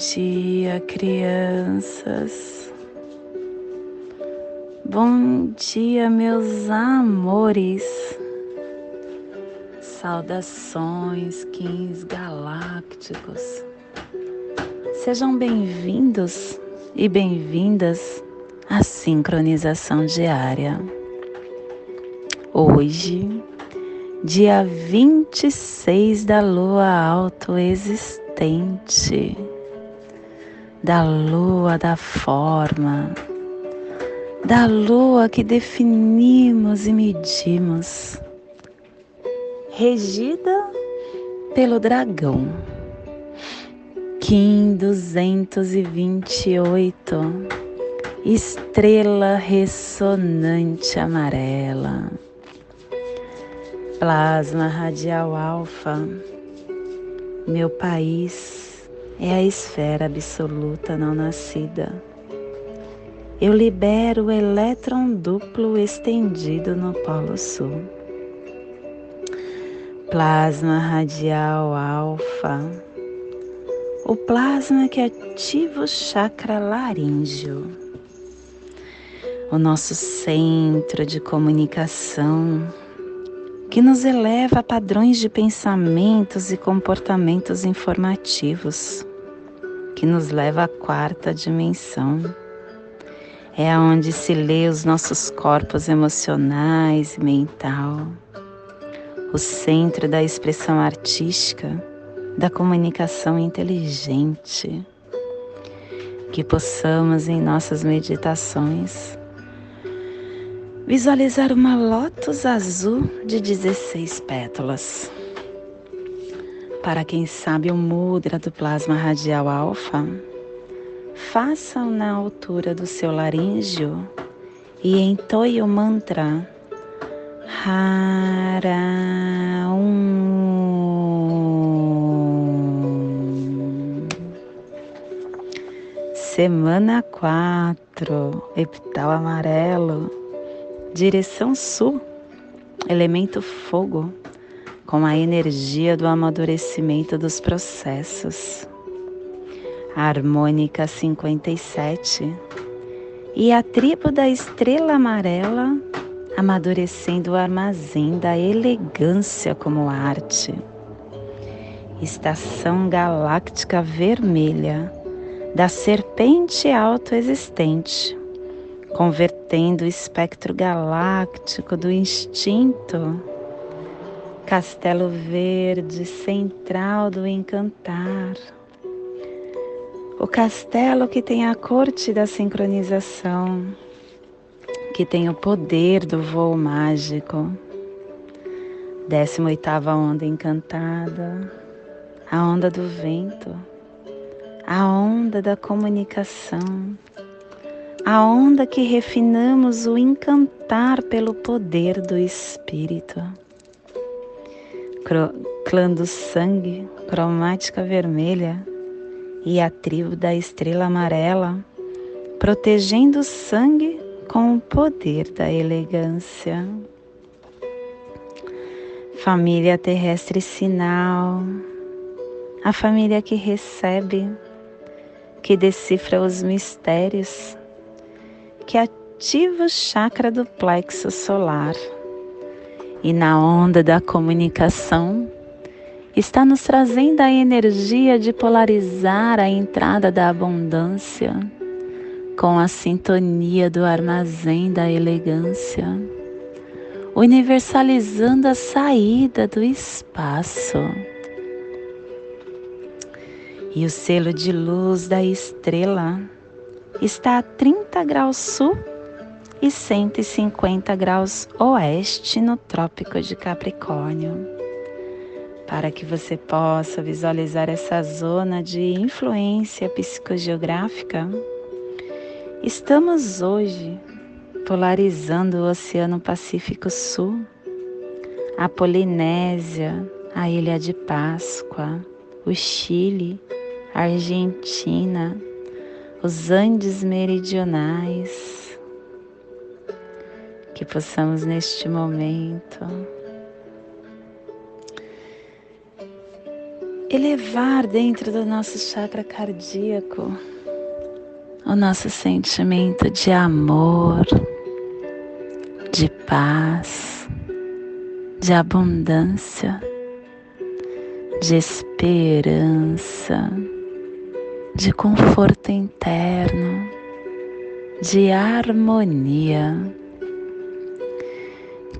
Dia, crianças. Bom dia, meus amores. Saudações, kings galácticos. Sejam bem-vindos e bem-vindas à sincronização diária. Hoje, dia 26 da lua autoexistente da lua da forma, da lua que definimos e medimos, regida pelo dragão. Kim 228, estrela ressonante amarela, plasma radial alfa, meu país é a esfera absoluta não nascida. Eu libero o elétron duplo estendido no Polo Sul. Plasma radial alfa. O plasma que ativa o chakra laríngeo. O nosso centro de comunicação que nos eleva a padrões de pensamentos e comportamentos informativos que nos leva à quarta dimensão. É onde se lê os nossos corpos emocionais e mental, o centro da expressão artística, da comunicação inteligente. Que possamos em nossas meditações visualizar uma lótus azul de 16 pétalas para quem sabe o mudra do plasma radial alfa, façam na altura do seu laríngeo e entoie o mantra Hara um. Semana 4, epital amarelo, direção sul, elemento fogo com a energia do amadurecimento dos processos. Harmônica 57 e a tribo da estrela amarela amadurecendo o armazém da elegância como arte. Estação galáctica vermelha da serpente autoexistente, convertendo o espectro galáctico do instinto Castelo Verde, central do encantar. O castelo que tem a corte da sincronização, que tem o poder do voo mágico. 18 onda encantada, a onda do vento, a onda da comunicação, a onda que refinamos o encantar pelo poder do Espírito clã do sangue, cromática vermelha, e a tribo da estrela amarela, protegendo o sangue com o poder da elegância. Família terrestre sinal, a família que recebe, que decifra os mistérios, que ativa o chakra do plexo solar e na onda da comunicação, está nos trazendo a energia de polarizar a entrada da abundância com a sintonia do armazém da elegância, universalizando a saída do espaço. E o selo de luz da estrela está a 30 graus sul e 150 graus oeste no Trópico de Capricórnio. Para que você possa visualizar essa zona de influência psicogeográfica, estamos hoje polarizando o Oceano Pacífico Sul, a Polinésia, a Ilha de Páscoa, o Chile, a Argentina, os Andes meridionais, que possamos neste momento elevar dentro do nosso chakra cardíaco o nosso sentimento de amor, de paz, de abundância, de esperança, de conforto interno, de harmonia.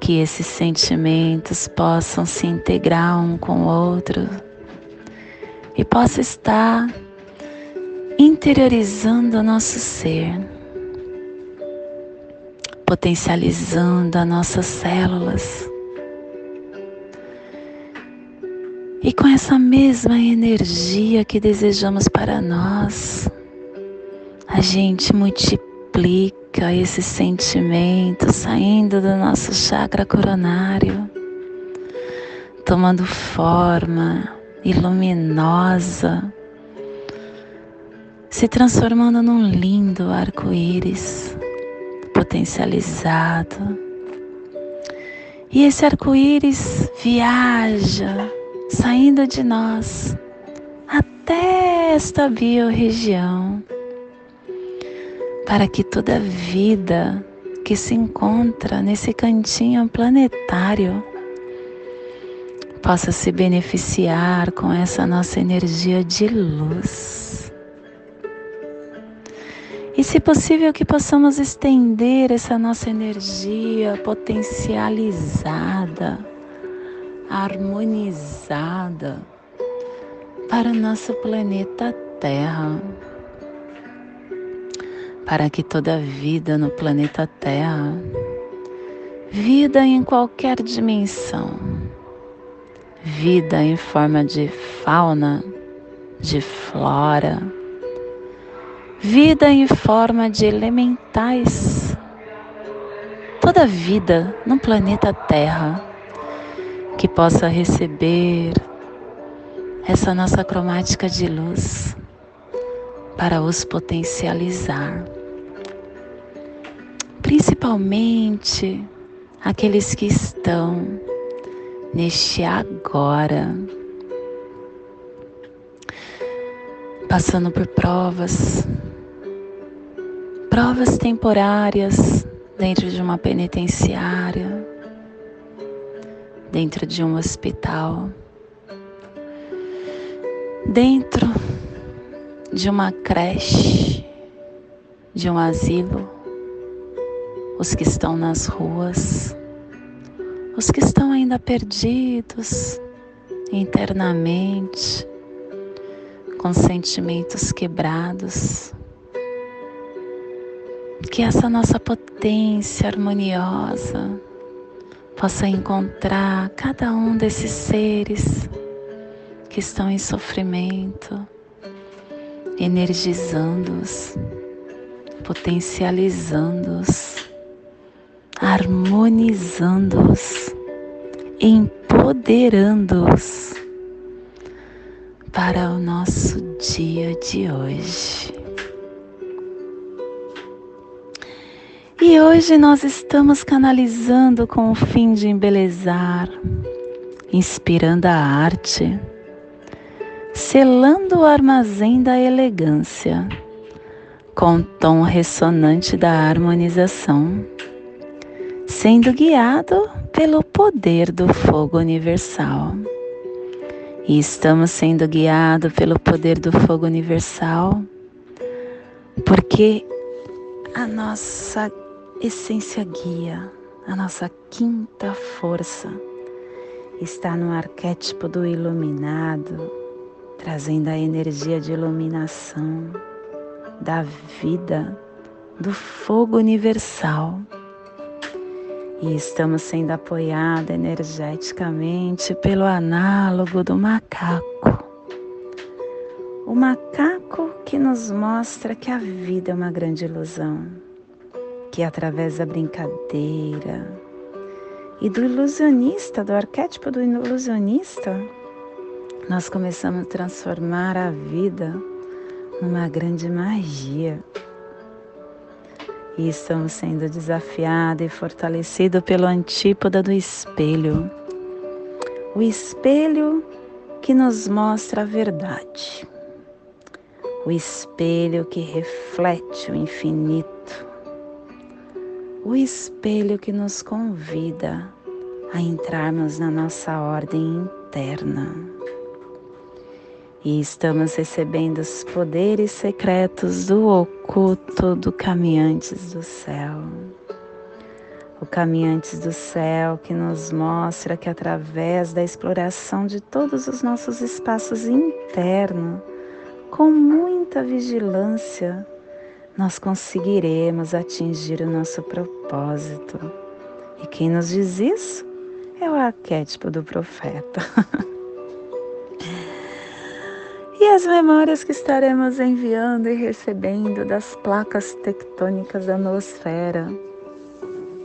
Que esses sentimentos possam se integrar um com o outro e possa estar interiorizando o nosso ser, potencializando as nossas células. E com essa mesma energia que desejamos para nós, a gente multiplica esse sentimento saindo do nosso chakra coronário, tomando forma e luminosa, se transformando num lindo arco-íris potencializado. E esse arco-íris viaja, saindo de nós até esta biorregião, para que toda vida que se encontra nesse cantinho planetário possa se beneficiar com essa nossa energia de luz. E, se possível, que possamos estender essa nossa energia potencializada, harmonizada para o nosso planeta Terra. Para que toda vida no planeta Terra, vida em qualquer dimensão, vida em forma de fauna, de flora, vida em forma de elementais. Toda vida no planeta Terra que possa receber essa nossa cromática de luz para os potencializar. Principalmente aqueles que estão neste agora, passando por provas, provas temporárias dentro de uma penitenciária, dentro de um hospital, dentro de uma creche, de um asilo, os que estão nas ruas os que estão ainda perdidos internamente, com sentimentos quebrados. Que essa nossa potência harmoniosa possa encontrar cada um desses seres que estão em sofrimento, energizando-os, potencializando-os harmonizando-os, empoderando-os para o nosso dia de hoje. E hoje nós estamos canalizando com o fim de embelezar, inspirando a arte, selando o armazém da elegância, com o tom ressonante da harmonização sendo guiado pelo poder do fogo universal. E estamos sendo guiados pelo poder do fogo universal, porque a nossa essência guia, a nossa quinta força, está no arquétipo do iluminado, trazendo a energia de iluminação, da vida, do fogo universal e estamos sendo apoiados energeticamente pelo análogo do macaco. O macaco que nos mostra que a vida é uma grande ilusão, que através da brincadeira e do ilusionista, do arquétipo do ilusionista, nós começamos a transformar a vida numa grande magia e estamos sendo desafiados e fortalecidos pelo antípoda do espelho. O espelho que nos mostra a verdade, o espelho que reflete o infinito, o espelho que nos convida a entrarmos na nossa ordem interna. E estamos recebendo os poderes secretos do oculto do Caminhantes do Céu. O Caminhantes do Céu que nos mostra que através da exploração de todos os nossos espaços internos, com muita vigilância, nós conseguiremos atingir o nosso propósito. E quem nos diz isso é o arquétipo do profeta. as memórias que estaremos enviando e recebendo das placas tectônicas da noosfera.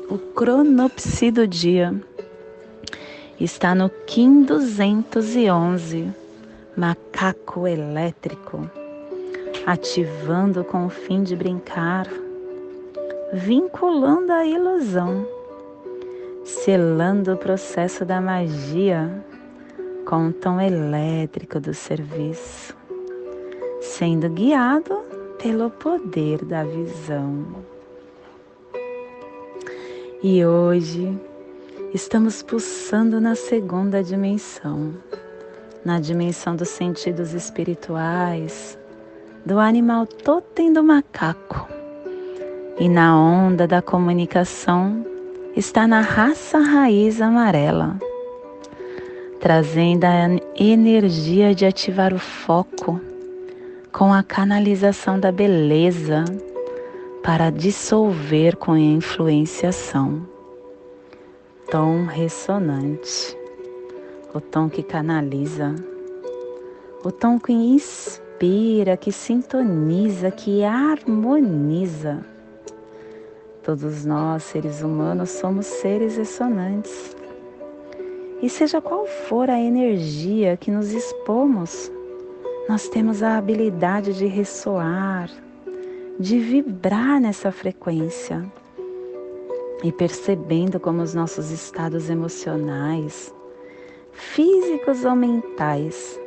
O cronopsi do dia está no Kim 211, macaco elétrico ativando com o fim de brincar, vinculando a ilusão, selando o processo da magia com o tom elétrico do serviço, sendo guiado pelo poder da visão. E hoje estamos pulsando na segunda dimensão, na dimensão dos sentidos espirituais do animal totem do macaco. E na onda da comunicação está na raça raiz amarela, trazendo a energia de ativar o foco com a canalização da beleza para dissolver com a influenciação. Tom ressonante, o tom que canaliza, o tom que inspira que sintoniza, que harmoniza. Todos nós, seres humanos, somos seres ressonantes. E seja qual for a energia que nos expomos, nós temos a habilidade de ressoar, de vibrar nessa frequência. E percebendo como os nossos estados emocionais, físicos ou mentais,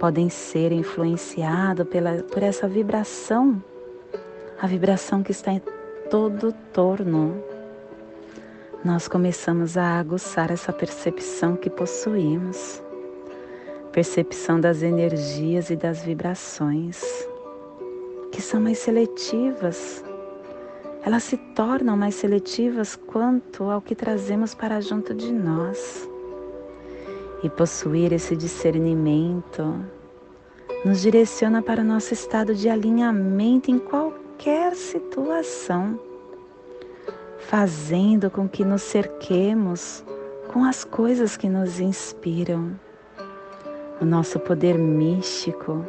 podem ser influenciados pela, por essa vibração, a vibração que está em todo torno. Nós começamos a aguçar essa percepção que possuímos, percepção das energias e das vibrações, que são mais seletivas. Elas se tornam mais seletivas quanto ao que trazemos para junto de nós e possuir esse discernimento nos direciona para o nosso estado de alinhamento em qualquer situação, fazendo com que nos cerquemos com as coisas que nos inspiram. O nosso poder místico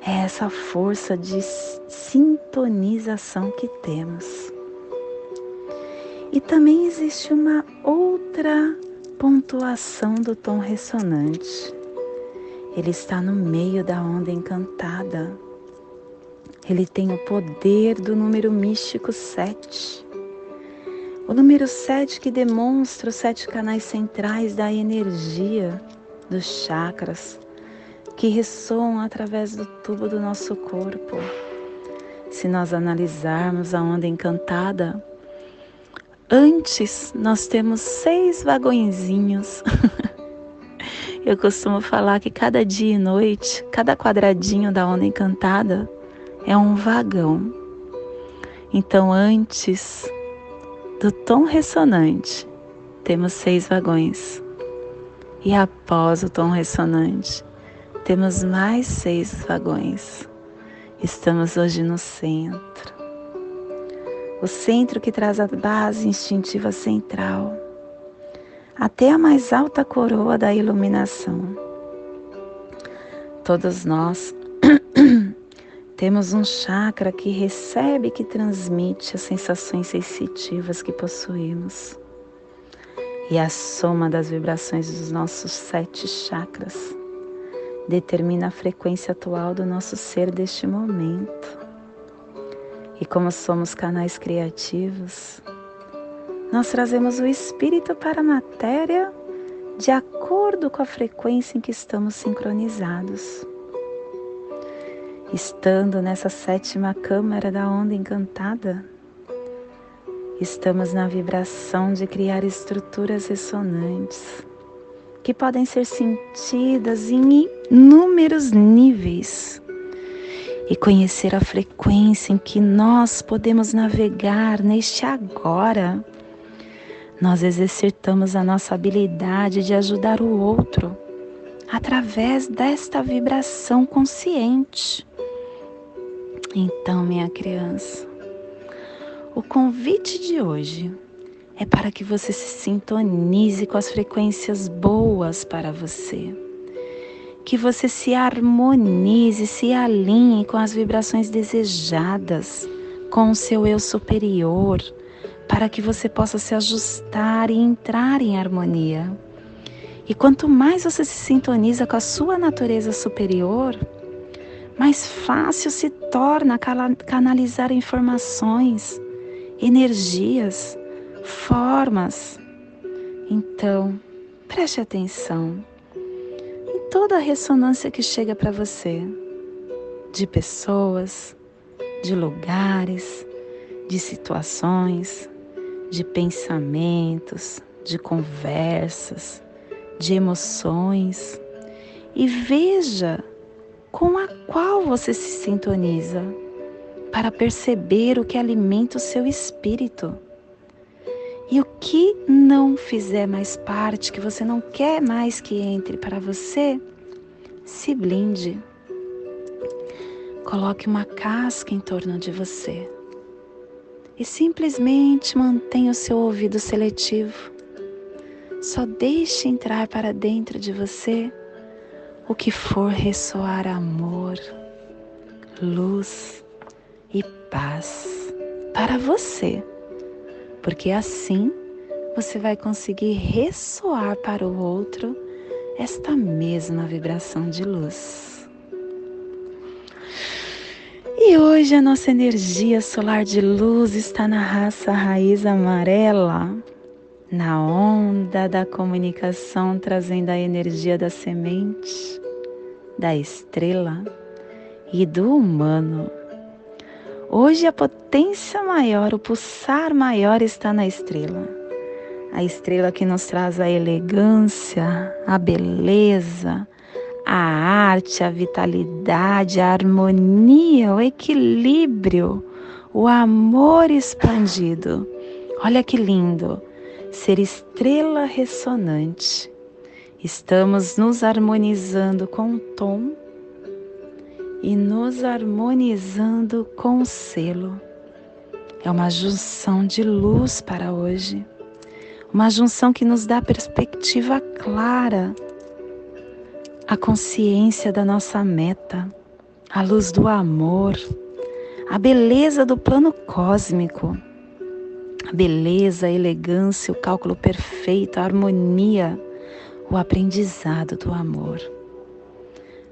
é essa força de sintonização que temos. E também existe uma outra pontuação do tom ressonante. Ele está no meio da onda encantada. Ele tem o poder do número místico 7. O número 7 que demonstra os sete canais centrais da energia dos chakras que ressoam através do tubo do nosso corpo. Se nós analisarmos a onda encantada, Antes nós temos seis vagõezinhos. Eu costumo falar que cada dia e noite, cada quadradinho da onda encantada é um vagão. Então, antes do tom ressonante, temos seis vagões. E após o tom ressonante, temos mais seis vagões. Estamos hoje no centro o centro que traz a base instintiva central, até a mais alta coroa da iluminação. Todos nós temos um chakra que recebe e que transmite as sensações sensitivas que possuímos. E a soma das vibrações dos nossos sete chakras determina a frequência atual do nosso ser deste momento. E como somos canais criativos, nós trazemos o espírito para a matéria de acordo com a frequência em que estamos sincronizados. Estando nessa sétima câmara da onda encantada, estamos na vibração de criar estruturas ressonantes que podem ser sentidas em inúmeros níveis e conhecer a frequência em que nós podemos navegar neste agora. Nós exercitamos a nossa habilidade de ajudar o outro através desta vibração consciente. Então, minha criança, o convite de hoje é para que você se sintonize com as frequências boas para você. Que você se harmonize, se alinhe com as vibrações desejadas, com o seu eu superior, para que você possa se ajustar e entrar em harmonia. E quanto mais você se sintoniza com a sua natureza superior, mais fácil se torna canalizar informações, energias, formas. Então, preste atenção em toda a ressonância que chega para você, de pessoas, de lugares, de situações, de pensamentos, de conversas, de emoções, e veja com a qual você se sintoniza para perceber o que alimenta o seu espírito. E o que não fizer mais parte, que você não quer mais que entre para você, se blinde. Coloque uma casca em torno de você e simplesmente mantenha o seu ouvido seletivo. Só deixe entrar para dentro de você o que for ressoar amor, luz e paz para você, porque assim você vai conseguir ressoar para o outro esta mesma vibração de luz. E hoje a nossa energia solar de luz está na raça raiz amarela na onda da comunicação, trazendo a energia da semente, da estrela e do humano. Hoje a potência maior, o pulsar maior está na estrela. A estrela que nos traz a elegância, a beleza, a arte, a vitalidade, a harmonia, o equilíbrio, o amor expandido. Olha que lindo! ser estrela ressonante. Estamos nos harmonizando com o tom e nos harmonizando com o selo. É uma junção de luz para hoje, uma junção que nos dá perspectiva clara, a consciência da nossa meta, a luz do amor, a beleza do plano cósmico. A beleza, a elegância, o cálculo perfeito, a harmonia, o aprendizado do amor.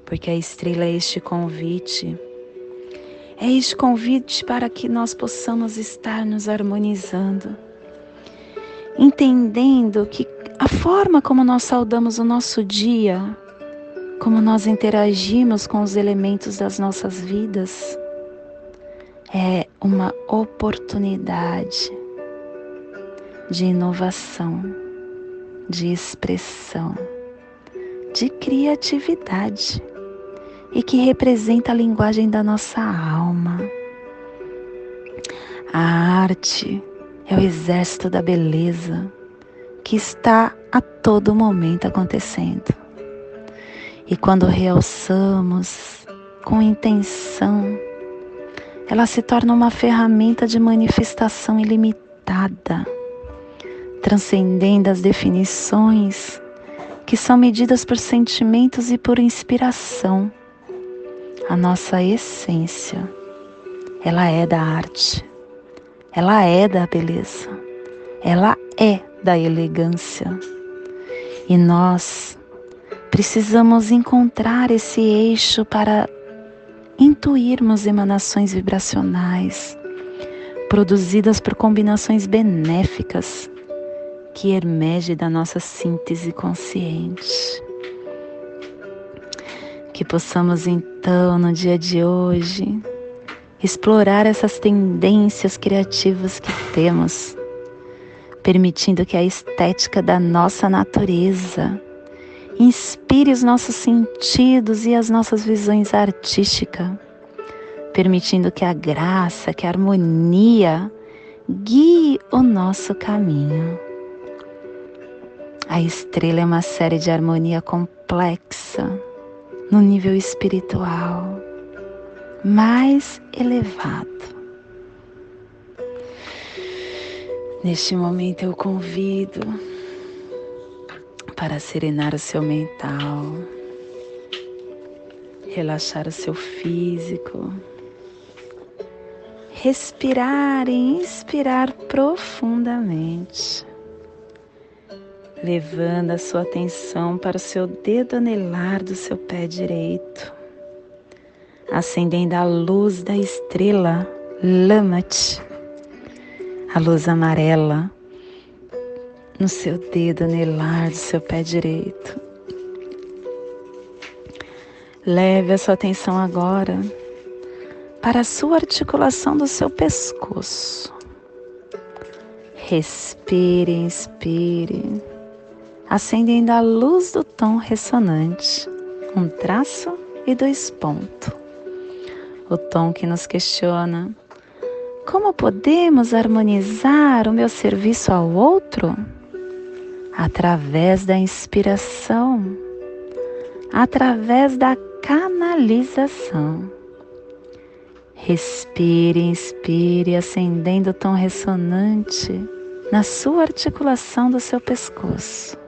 Porque a estrela é este convite, é este convite para que nós possamos estar nos harmonizando, entendendo que a forma como nós saudamos o nosso dia, como nós interagimos com os elementos das nossas vidas, é uma oportunidade de inovação, de expressão, de criatividade e que representa a linguagem da nossa alma. A arte é o exército da beleza que está a todo momento acontecendo. E quando realçamos com intenção, ela se torna uma ferramenta de manifestação ilimitada transcendendo as definições que são medidas por sentimentos e por inspiração. A nossa essência, ela é da arte, ela é da beleza, ela é da elegância. E nós precisamos encontrar esse eixo para intuirmos emanações vibracionais produzidas por combinações benéficas que emerge da nossa síntese consciente. Que possamos então, no dia de hoje, explorar essas tendências criativas que temos, permitindo que a estética da nossa natureza inspire os nossos sentidos e as nossas visões artísticas, permitindo que a graça, que a harmonia guie o nosso caminho. A estrela é uma série de harmonia complexa no nível espiritual mais elevado. Neste momento eu convido para serenar o seu mental, relaxar o seu físico, respirar e inspirar profundamente, levando a sua atenção para o seu dedo anelar do seu pé direito, acendendo a luz da estrela Lamat, a luz amarela no seu dedo anelar do seu pé direito. Leve a sua atenção agora para a sua articulação do seu pescoço. Respire, inspire, acendendo a luz do tom ressonante, um traço e dois pontos. O tom que nos questiona: como podemos harmonizar o meu serviço ao outro? através da inspiração, através da canalização. Respire, inspire, acendendo o tom ressonante na sua articulação do seu pescoço.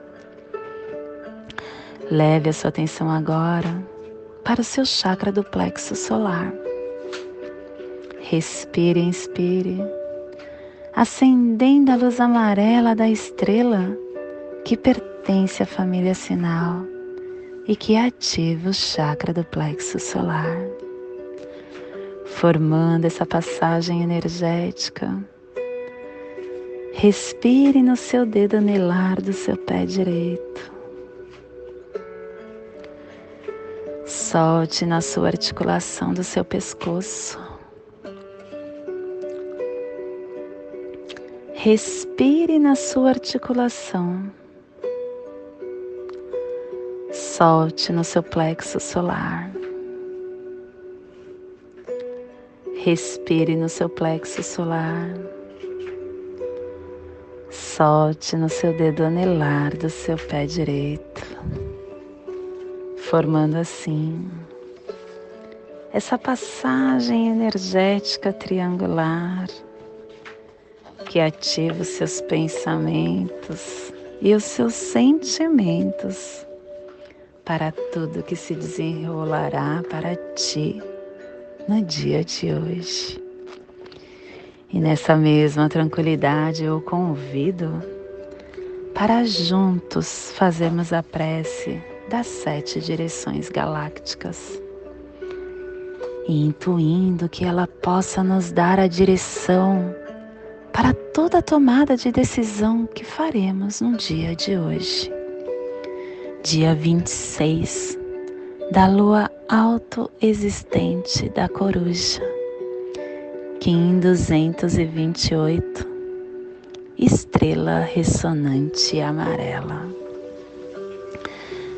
Leve a sua atenção agora para o seu chakra do plexo solar. Respire, inspire, acendendo a luz amarela da estrela que pertence à família sinal e que ativa o chakra do plexo solar, formando essa passagem energética. Respire no seu dedo anelar do seu pé direito. Solte na sua articulação do seu pescoço. Respire na sua articulação solte no seu plexo solar. Respire no seu plexo solar. Solte no seu dedo anelar do seu pé direito, formando assim essa passagem energética triangular que ativa os seus pensamentos e os seus sentimentos para tudo que se desenrolará para ti no dia de hoje. E nessa mesma tranquilidade eu convido para juntos fazermos a prece das sete direções galácticas, e intuindo que ela possa nos dar a direção para toda tomada de decisão que faremos no dia de hoje. Dia 26 da lua autoexistente da coruja, Kim 228, estrela ressonante amarela.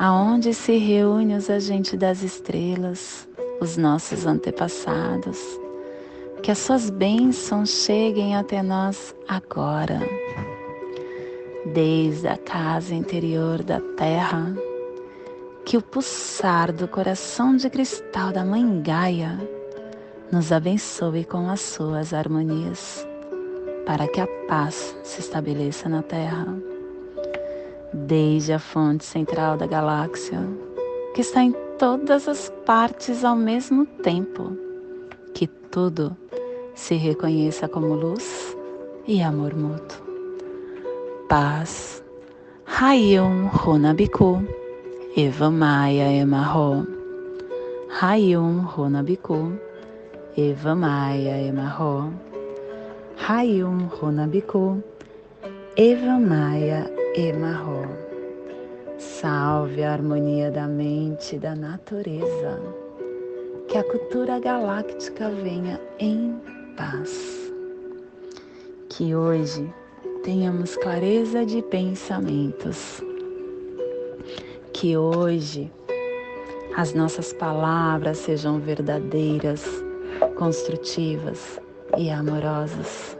aonde se reúne os agentes das estrelas, os nossos antepassados. Que as suas bênçãos cheguem até nós agora. Desde a casa interior da terra, que o pulsar do coração de cristal da Mãe Gaia nos abençoe com as suas harmonias, para que a paz se estabeleça na Terra. Desde a fonte central da galáxia, que está em todas as partes ao mesmo tempo, que tudo se reconheça como luz e amor mútuo. Paz. Hayum Runabiku. Eva Maia Emarro. Hayum Runabiku. Eva Maia Emarro. Hayum Runabiku. Eva Maia Emarro. Salve a harmonia da mente e da natureza. Que a cultura galáctica venha em paz. Que hoje tenhamos clareza de pensamentos. Que hoje as nossas palavras sejam verdadeiras construtivas e amorosas.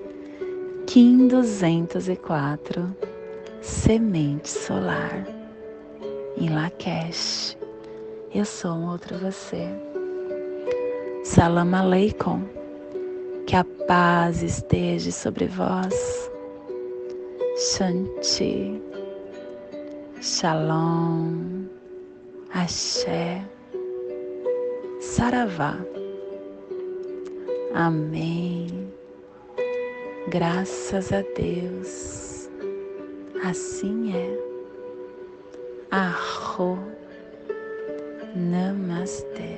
Kim 204, Semente Solar, em Lakesh. Eu sou um outro você. Salam Aleikum, que a paz esteja sobre vós. Shanti, Shalom, Axé, Saravá. Amém. Graças a Deus. Assim é. Arro. Namastê.